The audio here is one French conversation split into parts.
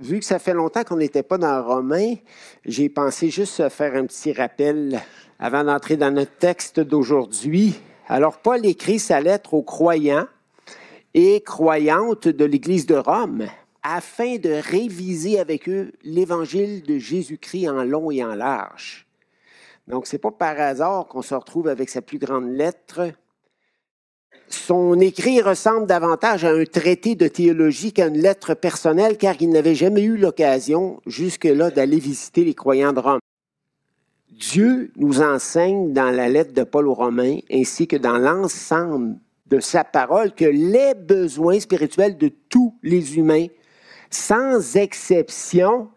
Vu que ça fait longtemps qu'on n'était pas dans Romain, j'ai pensé juste faire un petit rappel avant d'entrer dans notre texte d'aujourd'hui. Alors, Paul écrit sa lettre aux croyants et croyantes de l'Église de Rome afin de réviser avec eux l'évangile de Jésus-Christ en long et en large. Donc, ce n'est pas par hasard qu'on se retrouve avec sa plus grande lettre. Son écrit ressemble davantage à un traité de théologie qu'à une lettre personnelle, car il n'avait jamais eu l'occasion jusque-là d'aller visiter les croyants de Rome. Dieu nous enseigne dans la lettre de Paul aux Romains, ainsi que dans l'ensemble de sa parole, que les besoins spirituels de tous les humains, sans exception,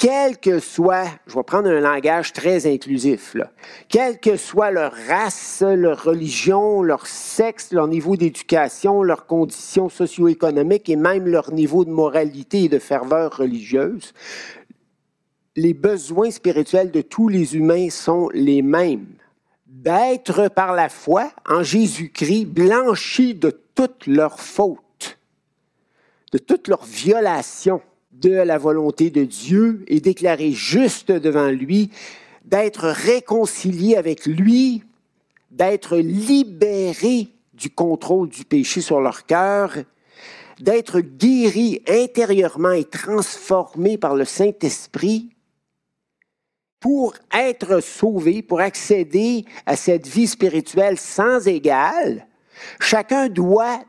quel que soit, je vais prendre un langage très inclusif, là, quelle que soit leur race, leur religion, leur sexe, leur niveau d'éducation, leurs conditions socio-économiques et même leur niveau de moralité et de ferveur religieuse, les besoins spirituels de tous les humains sont les mêmes. D'être par la foi en Jésus-Christ blanchis de toutes leurs fautes, de toutes leurs violations de la volonté de Dieu et déclarés juste devant lui, d'être réconciliés avec lui, d'être libérés du contrôle du péché sur leur cœur, d'être guéris intérieurement et transformés par le Saint-Esprit pour être sauvé, pour accéder à cette vie spirituelle sans égale, chacun doit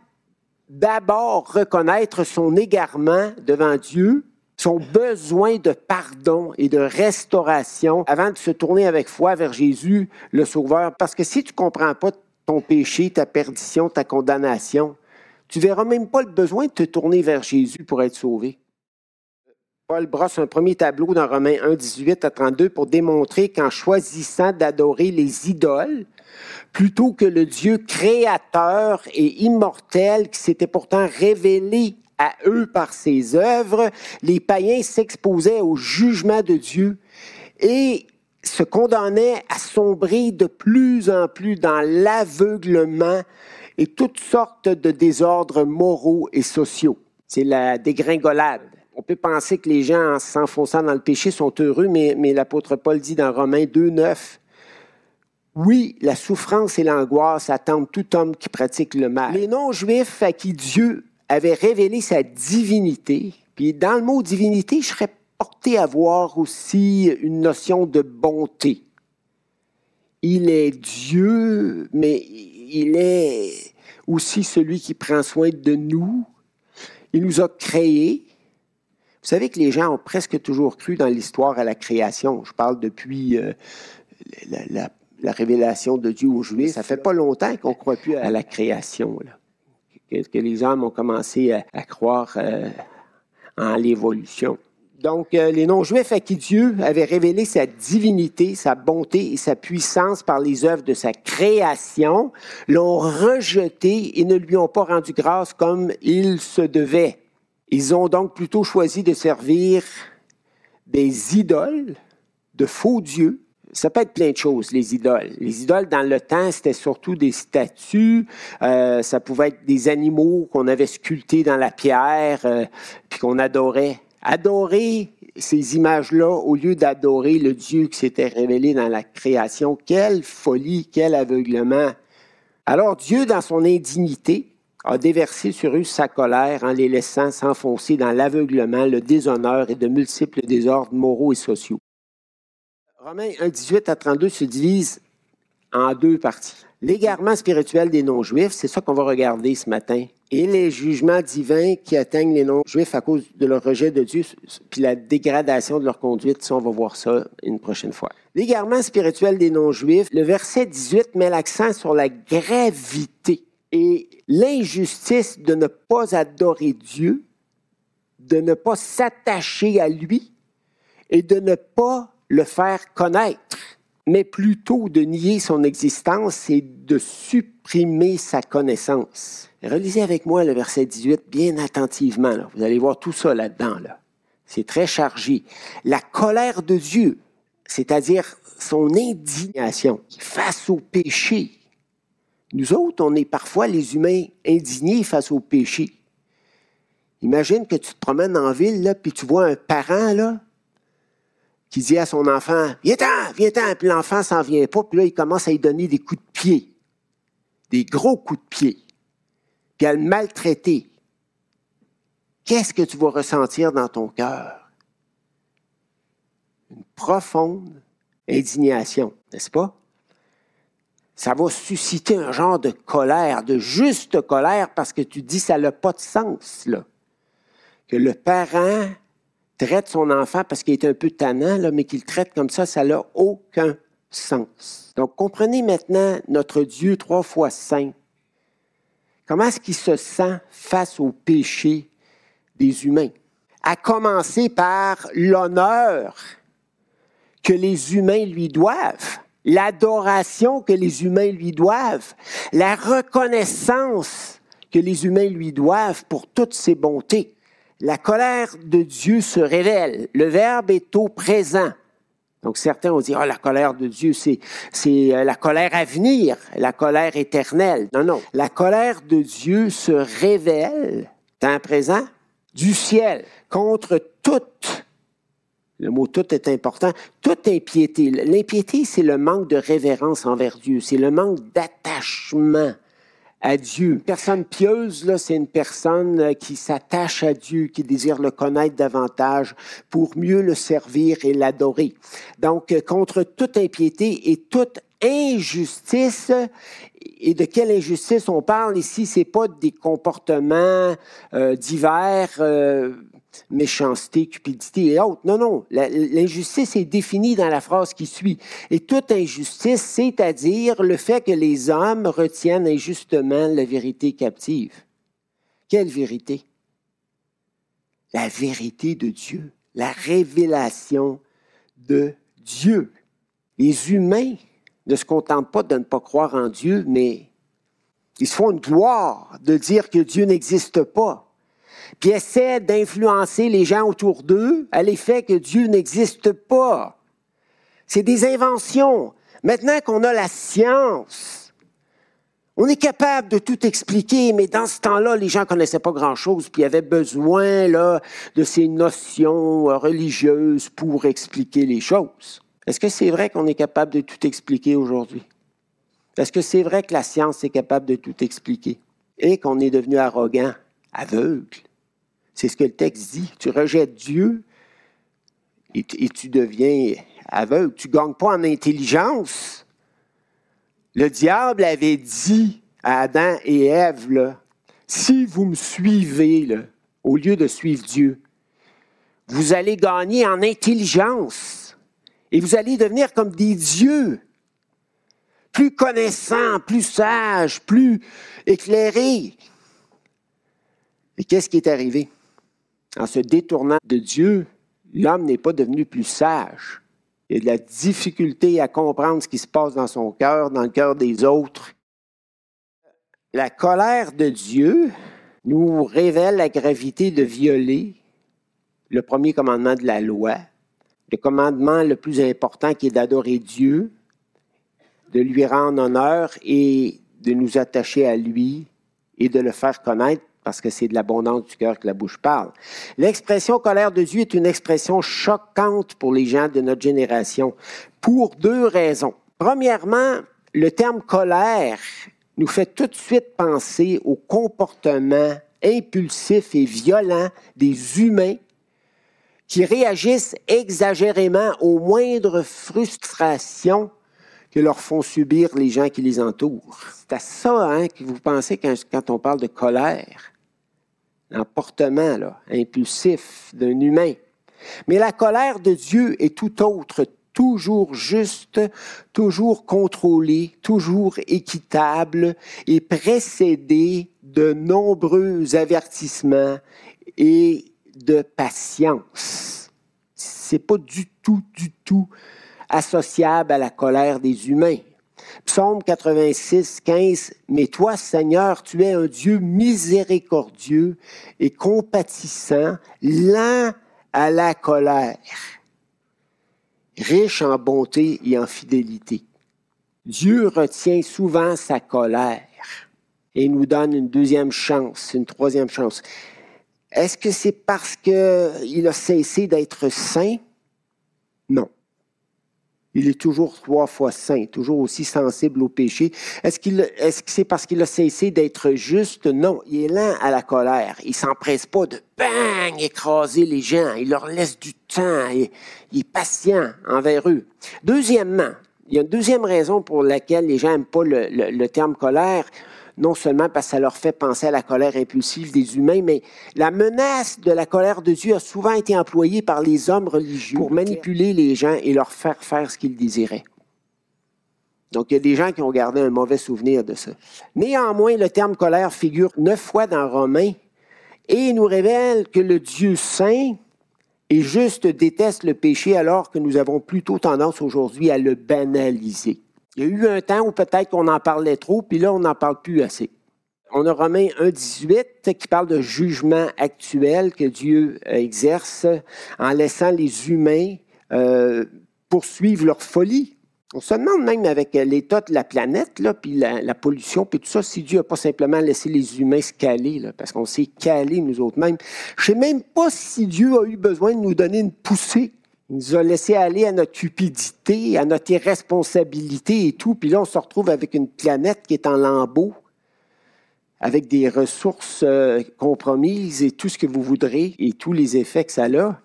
d'abord reconnaître son égarement devant Dieu, son besoin de pardon et de restauration avant de se tourner avec foi vers Jésus, le Sauveur. Parce que si tu ne comprends pas ton péché, ta perdition, ta condamnation, tu verras même pas le besoin de te tourner vers Jésus pour être sauvé. Paul brosse un premier tableau dans Romains 1, 18 à 32 pour démontrer qu'en choisissant d'adorer les idoles, plutôt que le Dieu créateur et immortel qui s'était pourtant révélé à eux par ses œuvres, les païens s'exposaient au jugement de Dieu et se condamnaient à sombrer de plus en plus dans l'aveuglement et toutes sortes de désordres moraux et sociaux. C'est la dégringolade on peut penser que les gens, en s'enfonçant dans le péché, sont heureux, mais, l'apôtre Paul dit dans Romains 2, 9, oui, la souffrance et l'angoisse attendent tout homme qui pratique le mal. Les non-juifs à qui Dieu avait révélé sa divinité, puis dans le mot divinité, je serais porté à voir aussi une notion de bonté. Il est Dieu, mais il est aussi celui qui prend soin de nous. Il nous a créés, vous savez que les gens ont presque toujours cru dans l'histoire à la création. Je parle depuis euh, la, révélation de Dieu aux Juifs. Ça fait pas longtemps qu'on croit plus à la création. Que, les hommes ont commencé à, croire euh, en l'évolution. Donc, euh, les non-juifs à qui Dieu avait révélé sa divinité, sa bonté et sa puissance par les œuvres de sa création, l'ont rejeté et ne lui ont pas rendu grâce comme il se devait. Ils ont donc plutôt choisi de servir des idoles, de faux dieux. Ça peut être plein de choses, les idoles. Les idoles, dans le temps, c'était surtout des statues. Euh, ça pouvait être des animaux qu'on avait sculptés dans la pierre, euh, puis qu'on adorait. Adorer ces images-là au lieu d'adorer le Dieu qui s'était révélé dans la création. Quelle folie, quel aveuglement. Alors Dieu, dans son indignité, a déversé sur eux sa colère en les laissant s'enfoncer dans l'aveuglement, le déshonneur et de multiples désordres moraux et sociaux. Romains 1, 18 à 32 se divise en deux parties. L'égarement spirituel des non-juifs, c'est ça qu'on va regarder ce matin, et les jugements divins qui atteignent les non-juifs à cause de leur rejet de Dieu, puis la dégradation de leur conduite, ça, on va voir ça une prochaine fois. L'égarement spirituel des non-juifs, le verset 18 met l'accent sur la gravité et l'injustice de ne pas adorer Dieu, de ne pas s'attacher à lui et de ne pas le faire connaître, mais plutôt de nier son existence et de supprimer sa connaissance. Relisez avec moi le verset 18 bien attentivement. Vous allez voir tout ça là-dedans. Là. C'est très chargé. La colère de Dieu, c'est-à-dire son indignation face au péché, nous autres, on est parfois les humains indignés face au péché. Imagine que tu te promènes en ville, là, puis tu vois un parent, là, qui dit à son enfant, viens-t'en, viens-t'en, puis l'enfant s'en vient pas, puis là, il commence à lui donner des coups de pied, des gros coups de pied, puis à le maltraiter. Qu'est-ce que tu vas ressentir dans ton cœur? Une profonde indignation, n'est-ce pas? Ça va susciter un genre de colère, de juste colère, parce que tu dis ça n'a pas de sens, que le parent traite son enfant parce qu'il est un peu tannant, là, mais qu'il traite comme ça, ça n'a aucun sens. Donc, comprenez maintenant notre Dieu trois fois saint. Comment est-ce qu'il se sent face au péché des humains? À commencer par l'honneur que les humains lui doivent, l'adoration que les humains lui doivent, la reconnaissance que les humains lui doivent pour toutes ses bontés la colère de Dieu se révèle. Le verbe est au présent. Donc certains ont dit, oh, la colère de Dieu, c'est, c'est euh, la colère à venir, la colère éternelle. Non, non. La colère de Dieu se révèle, temps présent, du ciel contre toute, le mot tout est important, toute impiété. L'impiété, c'est le manque de révérence envers Dieu, c'est le manque d'attachement à Dieu. Une personne pieuse, là, c'est une personne euh, qui s'attache à Dieu, qui désire le connaître davantage pour mieux le servir et l'adorer. Donc, euh, contre toute impiété et toute injustice, et de quelle injustice on parle ici, c'est pas des comportements euh, divers, euh, méchanceté, cupidité et autres. Non, non. L'injustice est définie dans la phrase qui suit. Et toute injustice, c'est-à-dire le fait que les hommes retiennent injustement la vérité captive. Quelle vérité? La vérité de Dieu, la révélation de Dieu. Les humains ne se contentent pas de ne pas croire en Dieu, mais ils se font une gloire de dire que Dieu n'existe pas puis essaient d'influencer les gens autour d'eux à l'effet que Dieu n'existe pas. C'est des inventions. Maintenant qu'on a la science, on est capable de tout expliquer, mais dans ce temps-là, les gens connaissaient pas grand-chose, puis avaient besoin de ces notions religieuses pour expliquer les choses. Est-ce que c'est vrai qu'on est capable de tout expliquer aujourd'hui? Est-ce que c'est vrai que la science est capable de tout expliquer et qu'on est devenu arrogant, aveugle? C'est ce que le texte dit. Tu rejettes Dieu et, tu deviens aveugle. Tu ne gagnes pas en intelligence. Le diable avait dit à Adam et Ève, si vous me suivez, au lieu de suivre Dieu, vous allez gagner en intelligence et vous allez devenir comme des dieux, plus connaissants, plus sages, plus éclairés. Et qu'est-ce qui est arrivé? en se détournant de Dieu, l'homme n'est pas devenu plus sage. Il y a de la difficulté à comprendre ce qui se passe dans son cœur, dans le cœur des autres. La colère de Dieu nous révèle la gravité de violer le premier commandement de la loi, le commandement le plus important qui est d'adorer Dieu, de lui rendre honneur et de nous attacher à lui et de le faire connaître parce que c'est de l'abondance du cœur que la bouche parle. L'expression colère de Dieu est une expression choquante pour les gens de notre génération, pour deux raisons. Premièrement, le terme colère nous fait tout de suite penser au comportement impulsif et violent des humains qui réagissent exagérément aux moindres frustrations que leur font subir les gens qui les entourent. C'est à ça hein, que vous pensez quand on parle de colère l'emportement impulsif d'un humain. Mais la colère de Dieu est tout autre, toujours juste, toujours contrôlée, toujours équitable et précédée de nombreux avertissements et de patience. C'est pas du tout, du tout associable à la colère des humains. Psaume 86, 15. Mais toi, Seigneur, tu es un Dieu miséricordieux et compatissant, lent à la colère, riche en bonté et en fidélité. Dieu retient souvent sa colère et nous donne une deuxième chance, une troisième chance. Est-ce que c'est parce qu'il a cessé d'être saint? Non. Il est toujours trois fois saint, toujours aussi sensible au péché. Est-ce, que c'est parce qu'il a cessé d'être juste? Non, il est lent à la colère. Il s'empresse pas de bang écraser les gens. Il leur laisse du temps. Il, est patient envers eux. Deuxièmement, il y a une deuxième raison pour laquelle les gens n'aiment pas le terme colère non seulement parce que ça leur fait penser à la colère impulsive des humains, mais la menace de la colère de Dieu a souvent été employée par les hommes religieux pour manipuler les gens et leur faire faire ce qu'ils désiraient. Donc, il y a des gens qui ont gardé un mauvais souvenir de ça. Néanmoins, le terme colère figure neuf fois dans Romains et nous révèle que le Dieu saint et juste déteste le péché alors que nous avons plutôt tendance aujourd'hui à le banaliser. Il y a eu un temps où peut-être qu'on en parlait trop, puis là, on n'en parle plus assez. On a Romains 1.18 qui parle de jugement actuel que Dieu euh, exerce en laissant les humains euh, poursuivre leur folie. On se demande même avec l'état de la planète, là, puis la, pollution, puis tout ça, si Dieu n'a pas simplement laissé les humains se caler, parce qu'on s'est calés nous autres mêmes. Je ne sais même pas si Dieu a eu besoin de nous donner une poussée nous a laissé aller à notre cupidité, à notre irresponsabilité et tout. Puis là, on se retrouve avec une planète qui est en lambeaux, avec des ressources euh, compromises et tout ce que vous voudrez et tous les effets que ça a.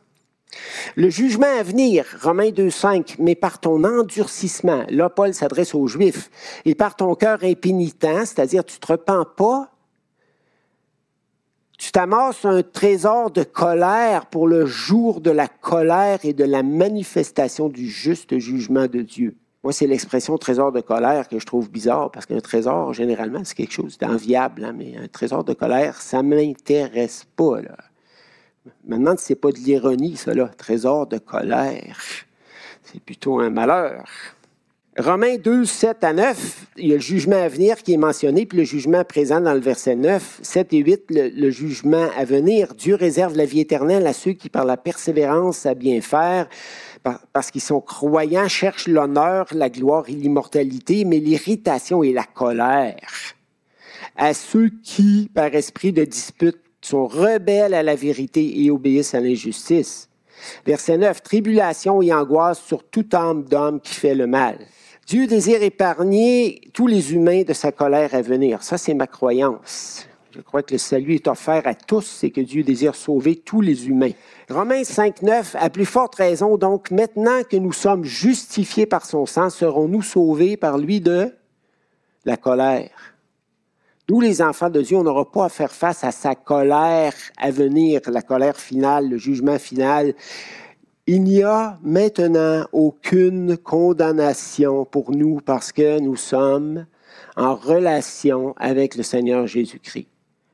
Le jugement à venir, Romains 2.5, mais par ton endurcissement, là Paul s'adresse aux Juifs, et par ton cœur impénitent, c'est-à-dire tu te repens pas, tu t'amasses un trésor de colère pour le jour de la colère et de la manifestation du juste jugement de Dieu. Moi, c'est l'expression trésor de colère que je trouve bizarre, parce qu'un trésor, généralement, c'est quelque chose d'enviable, hein, mais un trésor de colère, ça ne m'intéresse pas. Là. Maintenant, ce n'est pas de l'ironie, ça, là. Trésor de colère. C'est plutôt un malheur. Romains 2, 7 à 9, il y a le jugement à venir qui est mentionné, puis le jugement présent dans le verset 9. 7 et 8, le, jugement à venir. Dieu réserve la vie éternelle à ceux qui, par la persévérance à bien faire, parce qu'ils sont croyants, cherchent l'honneur, la gloire et l'immortalité, mais l'irritation et la colère. À ceux qui, par esprit de dispute, sont rebelles à la vérité et obéissent à l'injustice. Verset 9, tribulation et angoisse sur toute âme d'homme qui fait le mal. Dieu désire épargner tous les humains de sa colère à venir. Ça, c'est ma croyance. Je crois que le salut est offert à tous c'est que Dieu désire sauver tous les humains. Romains 5, 9, à plus forte raison, donc, maintenant que nous sommes justifiés par son sang, serons-nous sauvés par lui de la colère? Nous, les enfants de Dieu, on n'aura pas à faire face à sa colère à venir, la colère finale, le jugement final. Il n'y a maintenant aucune condamnation pour nous parce que nous sommes en relation avec le Seigneur Jésus-Christ.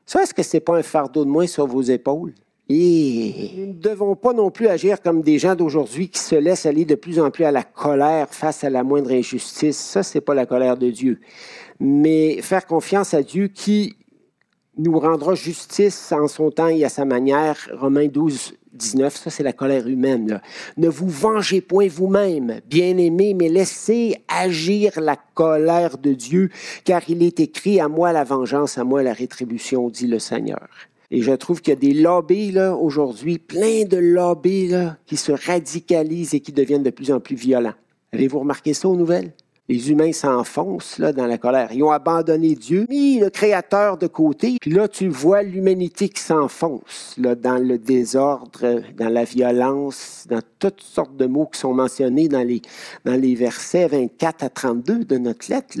Ça, est-ce que ce n'est pas un fardeau de moins sur vos épaules? Et nous ne devons pas non plus agir comme des gens d'aujourd'hui qui se laissent aller de plus en plus à la colère face à la moindre injustice. Ça, ce n'est pas la colère de Dieu. Mais faire confiance à Dieu qui nous rendra justice en son temps et à sa manière. Romains 12, 19, ça c'est la colère humaine. Ne vous vengez point vous-même, bien-aimés, mais laissez agir la colère de Dieu, car il est écrit à moi la vengeance, à moi la rétribution, dit le Seigneur. Et je trouve qu'il y a des lobbies aujourd'hui, plein de lobbies qui se radicalisent et qui deviennent de plus en plus violents. Avez-vous remarqué ça aux nouvelles? Les humains s'enfoncent dans la colère. Ils ont abandonné Dieu, mis le Créateur de côté. Puis là, tu vois l'humanité qui s'enfonce dans le désordre, dans la violence, dans toutes sortes de mots qui sont mentionnés dans les, versets 24 à 32 de notre lettre.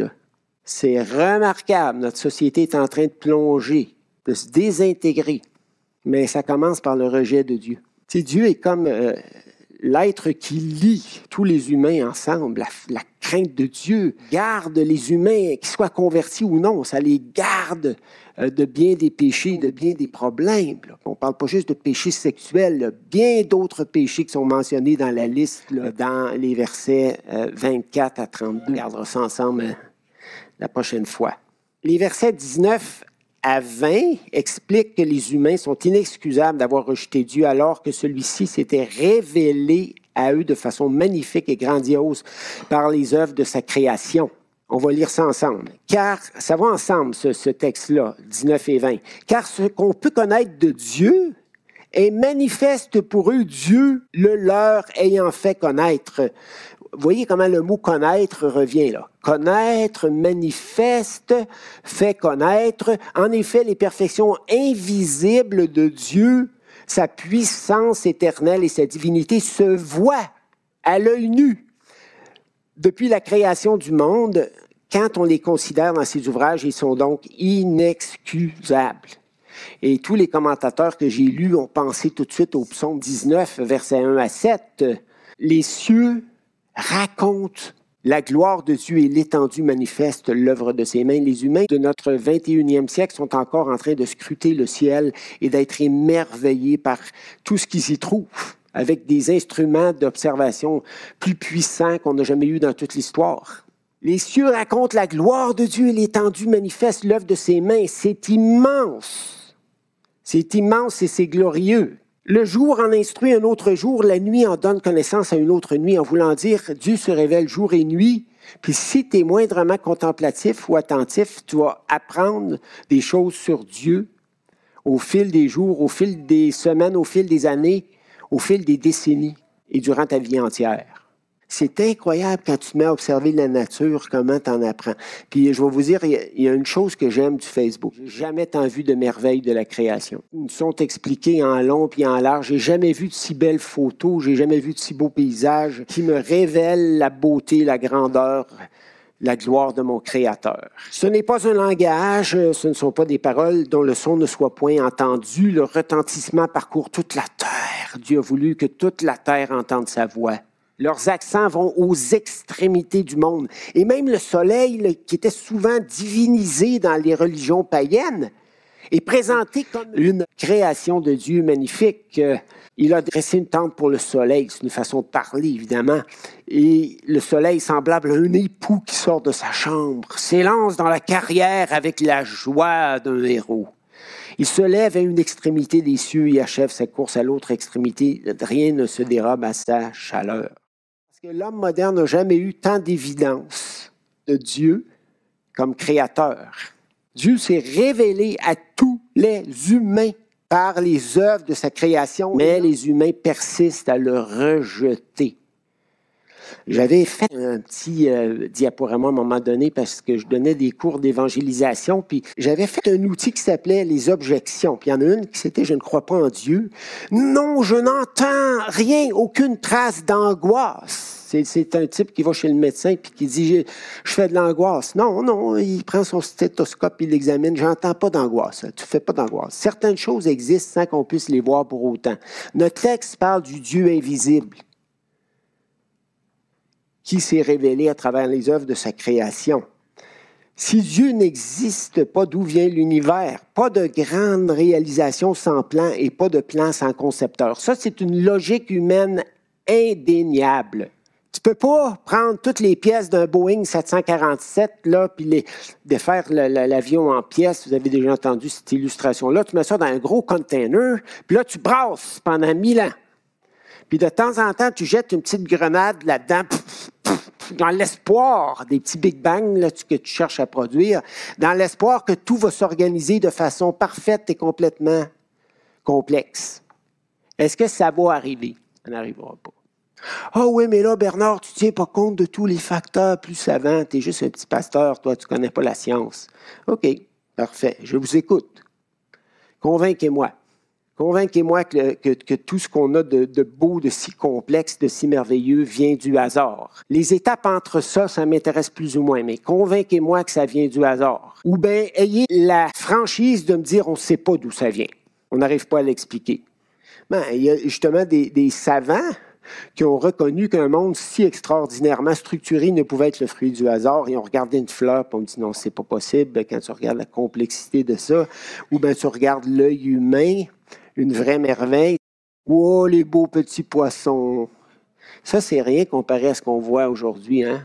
C'est remarquable. Notre société est en train de plonger, de se désintégrer. Mais ça commence par le rejet de Dieu. Tu Dieu est comme... Euh, l'être qui lie tous les humains ensemble, la, crainte de Dieu, garde les humains, qu'ils soient convertis ou non, ça les garde euh, de bien des péchés, de bien des problèmes. On ne parle pas juste de péchés sexuels, bien d'autres péchés qui sont mentionnés dans la liste, dans les versets 24 euh, à 32. On regardera ça ensemble euh, la prochaine fois. Les versets 19 à 20 explique que les humains sont inexcusables d'avoir rejeté Dieu alors que celui-ci s'était révélé à eux de façon magnifique et grandiose par les œuvres de sa création. On va lire ça ensemble. Car, ça va ensemble, ce, ce texte-là, 19 et 20. Car ce qu'on peut connaître de Dieu est manifeste pour eux, Dieu le leur ayant fait connaître. Voyez comment le mot connaître revient là. Connaître, manifeste, fait connaître. En effet, les perfections invisibles de Dieu, sa puissance éternelle et sa divinité se voient à l'œil nu. Depuis la création du monde, quand on les considère dans ces ouvrages, ils sont donc inexcusables. Et tous les commentateurs que j'ai lus ont pensé tout de suite au psaume 19, versets 1 à 7. Les cieux racontent la gloire de Dieu et l'étendue manifeste l'œuvre de ses mains. Les humains de notre 21e siècle sont encore en train de scruter le ciel et d'être émerveillés par tout ce qu'ils y trouvent avec des instruments d'observation plus puissants qu'on n'a jamais eu dans toute l'histoire. Les cieux racontent la gloire de Dieu et l'étendue manifeste l'œuvre de ses mains. C'est immense. C'est immense et c'est glorieux. Le jour en instruit un autre jour, la nuit en donne connaissance à une autre nuit, en voulant dire Dieu se révèle jour et nuit. Puis si tu es moindrement contemplatif ou attentif, tu vas apprendre des choses sur Dieu au fil des jours, au fil des semaines, au fil des années, au fil des décennies et durant ta vie entière. C'est incroyable quand tu te mets à observer la nature, comment tu en apprends. Puis je vais vous dire, il y a une chose que j'aime du Facebook. J'ai jamais tant vu de merveilles de la création. Ils sont expliqués en long puis en large. J'ai jamais vu de si belles photos, j'ai jamais vu de si beaux paysages qui me révèlent la beauté, la grandeur, la gloire de mon Créateur. Ce n'est pas un langage, ce ne sont pas des paroles dont le son ne soit point entendu. Le retentissement parcourt toute la terre. Dieu a voulu que toute la terre entende sa voix. Leurs accents vont aux extrémités du monde. Et même le soleil, qui était souvent divinisé dans les religions païennes, est présenté comme une création de Dieu magnifique. Il a dressé une tente pour le soleil, c'est une façon de parler évidemment. Et le soleil, semblable à un époux qui sort de sa chambre, s'élance dans la carrière avec la joie d'un héros. Il se lève à une extrémité des cieux et achève sa course à l'autre extrémité. Rien ne se dérobe à sa chaleur que l'homme moderne n'a jamais eu tant d'évidence de Dieu comme créateur. Dieu s'est révélé à tous les humains par les œuvres de sa création, mais les humains persistent à le rejeter. J'avais fait un petit euh, diaporama à un moment donné parce que je donnais des cours d'évangélisation, puis j'avais fait un outil qui s'appelait les objections. Puis il y en a une qui c'était je ne crois pas en Dieu. Non, je n'entends rien, aucune trace d'angoisse. C'est un type qui va chez le médecin puis qui dit je, fais de l'angoisse. Non, non, il prend son stéthoscope, il l'examine. J'entends pas d'angoisse. Tu fais pas d'angoisse. Certaines choses existent sans qu'on puisse les voir pour autant. Notre texte parle du Dieu invisible qui s'est révélé à travers les œuvres de sa création. Si Dieu n'existe pas, d'où vient l'univers? Pas de grande réalisation sans plan et pas de plan sans concepteur. Ça, c'est une logique humaine indéniable. Tu peux pas prendre toutes les pièces d'un Boeing 747 là, puis les défaire l'avion en pièces. Vous avez déjà entendu cette illustration-là. Tu mets ça dans un gros container, puis là tu brasses pendant mille ans. Puis de temps en temps, tu jettes une petite grenade là-dedans, dans l'espoir des petits Big Bang que tu cherches à produire, dans l'espoir que tout va s'organiser de façon parfaite et complètement complexe. Est-ce que ça va arriver? Ça n'arrivera pas. Ah oui, mais là, Bernard, tu ne tiens pas compte de tous les facteurs plus savants. Tu es juste un petit pasteur, toi, tu ne connais pas la science. OK, parfait, je vous écoute. Convainquez-moi. Convainquez-moi que, tout ce qu'on a de, beau, de si complexe, de si merveilleux vient du hasard. Les étapes entre ça, ça m'intéresse plus ou moins, mais convainquez-moi que ça vient du hasard. Ou bien ayez la franchise de me dire on ne sait pas d'où ça vient. On n'arrive pas à l'expliquer. Ben, il y a justement des, savants qui ont reconnu qu'un monde si extraordinairement structuré ne pouvait être le fruit du hasard. Et on regardait une fleur, et on dit non, c'est pas possible quand tu regardes la complexité de ça. Ou bien tu regardes l'œil humain, une vraie merveille. Oh, les beaux petits poissons. Ça, c'est rien comparé à ce qu'on voit aujourd'hui, hein?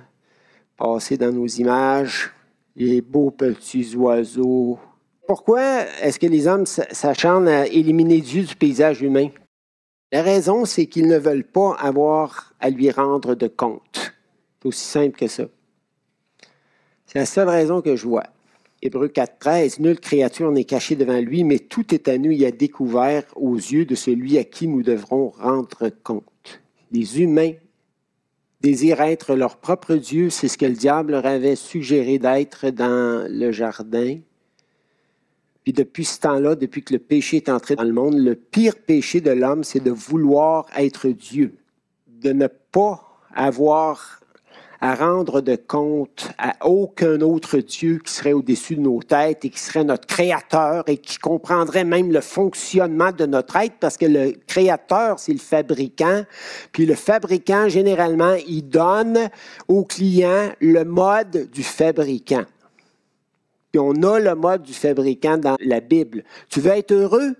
Passer dans nos images, les beaux petits oiseaux. Pourquoi est-ce que les hommes s'acharnent à éliminer Dieu du paysage humain? La raison, c'est qu'ils ne veulent pas avoir à lui rendre de compte. C'est aussi simple que ça. C'est la seule raison que je vois. Hébreu 4.13, nulle créature n'est cachée devant lui, mais tout est à nu et à découvert aux yeux de celui à qui nous devrons rendre compte. Les humains désirent être leur propre Dieu, c'est ce que le diable leur avait suggéré d'être dans le jardin. Puis depuis ce temps-là, depuis que le péché est entré dans le monde, le pire péché de l'homme, c'est de vouloir être Dieu, de ne pas avoir à rendre de compte à aucun autre Dieu qui serait au-dessus de nos têtes et qui serait notre créateur et qui comprendrait même le fonctionnement de notre être parce que le créateur, c'est le fabricant. Puis le fabricant, généralement, il donne au client le mode du fabricant. Puis on a le mode du fabricant dans la Bible. Tu veux être heureux?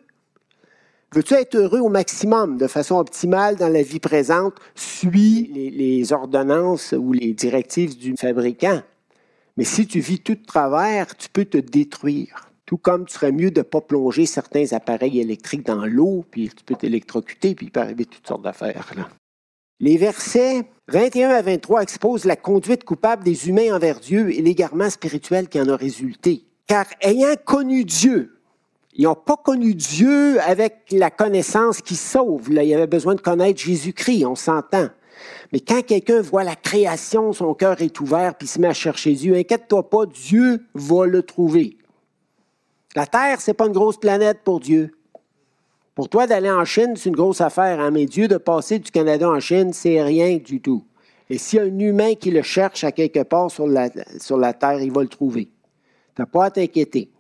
Veux-tu être heureux au maximum, de façon optimale dans la vie présente? Suis les, ordonnances ou les directives du fabricant. Mais si tu vis tout de travers, tu peux te détruire. Tout comme tu serais mieux de ne pas plonger certains appareils électriques dans l'eau, puis tu peux t'électrocuter, puis il peut arriver toutes sortes d'affaires. Les versets 21 à 23 exposent la conduite coupable des humains envers Dieu et l'égarement spirituel qui en a résulté. Car ayant connu Dieu, ils n'ont pas connu Dieu avec la connaissance qui sauve. Là, il avait besoin de connaître Jésus-Christ, on s'entend. Mais quand quelqu'un voit la création, son cœur est ouvert, puis se met à chercher Dieu, inquiète-toi pas, Dieu va le trouver. La Terre, c'est pas une grosse planète pour Dieu. Pour toi, d'aller en Chine, c'est une grosse affaire, hein? mais Dieu, de passer du Canada en Chine, c'est rien du tout. Et s'il y a un humain qui le cherche à quelque part sur la, sur la Terre, il va le trouver. Tu n'as pas à t'inquiéter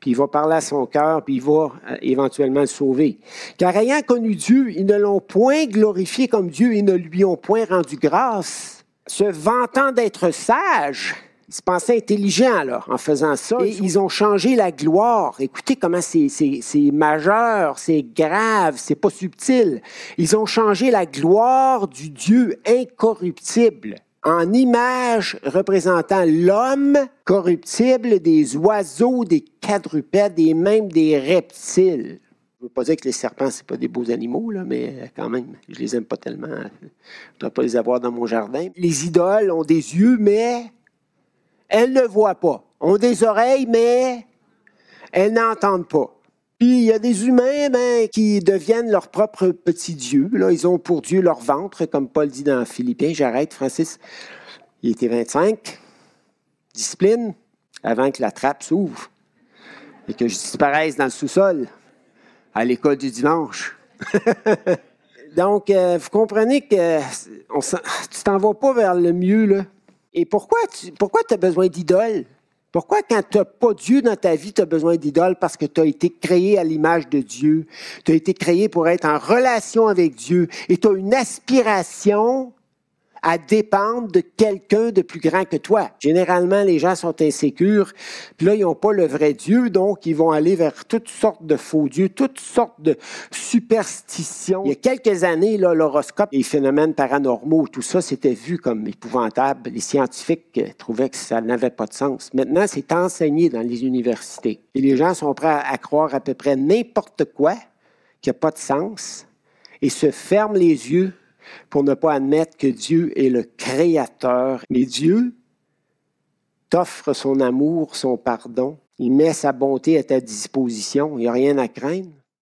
puis il va parler à son cœur, puis il va euh, éventuellement le sauver. Car ayant connu Dieu, ils ne l'ont point glorifié comme Dieu et ne lui ont point rendu grâce, se vantant d'être sages. Ils se pensaient intelligents, alors, en faisant ça. Et ils ont changé la gloire. Écoutez comment c'est majeur, c'est grave, c'est pas subtil. Ils ont changé la gloire du Dieu incorruptible en image représentant l'homme corruptible, des oiseaux, des quadrupèdes et même des reptiles. Je ne veux pas dire que les serpents, ce pas des beaux animaux, mais quand même, je les aime pas tellement. Je ne dois pas les avoir dans mon jardin. Les idoles ont des yeux, mais elles ne voient pas. Ont des oreilles, mais elles n'entendent pas. Puis il y a des humains ben, qui deviennent leur propre petit Dieu. Là, ils ont pour Dieu leur ventre, comme Paul dit dans Philippiens. J'arrête, Francis. Il était 25. Discipline avant que la trappe s'ouvre et que je disparaisse dans le sous-sol à l'école du dimanche. Donc, euh, vous comprenez que on, tu t'en vas pas vers le mieux. Là. Et pourquoi tu pourquoi as besoin d'idoles? Pourquoi quand tu n'as pas Dieu dans ta vie, tu as besoin d'idoles? Parce que tu as été créé à l'image de Dieu. Tu as été créé pour être en relation avec Dieu. Et tu as une aspiration à dépendre de quelqu'un de plus grand que toi. Généralement, les gens sont insécures, puis là, ils n'ont pas le vrai Dieu, donc ils vont aller vers toutes sortes de faux dieux, toutes sortes de superstitions. Il y a quelques années, là, l'horoscope, les phénomènes paranormaux, tout ça, c'était vu comme épouvantable. Les scientifiques euh, trouvaient que ça n'avait pas de sens. Maintenant, c'est enseigné dans les universités. Et les gens sont prêts à, croire à peu près n'importe quoi qui n'a pas de sens et se ferment les yeux pour ne pas admettre que Dieu est le Créateur. Mais Dieu t'offre son amour, son pardon. Il met sa bonté à ta disposition. Il n'y a rien à craindre.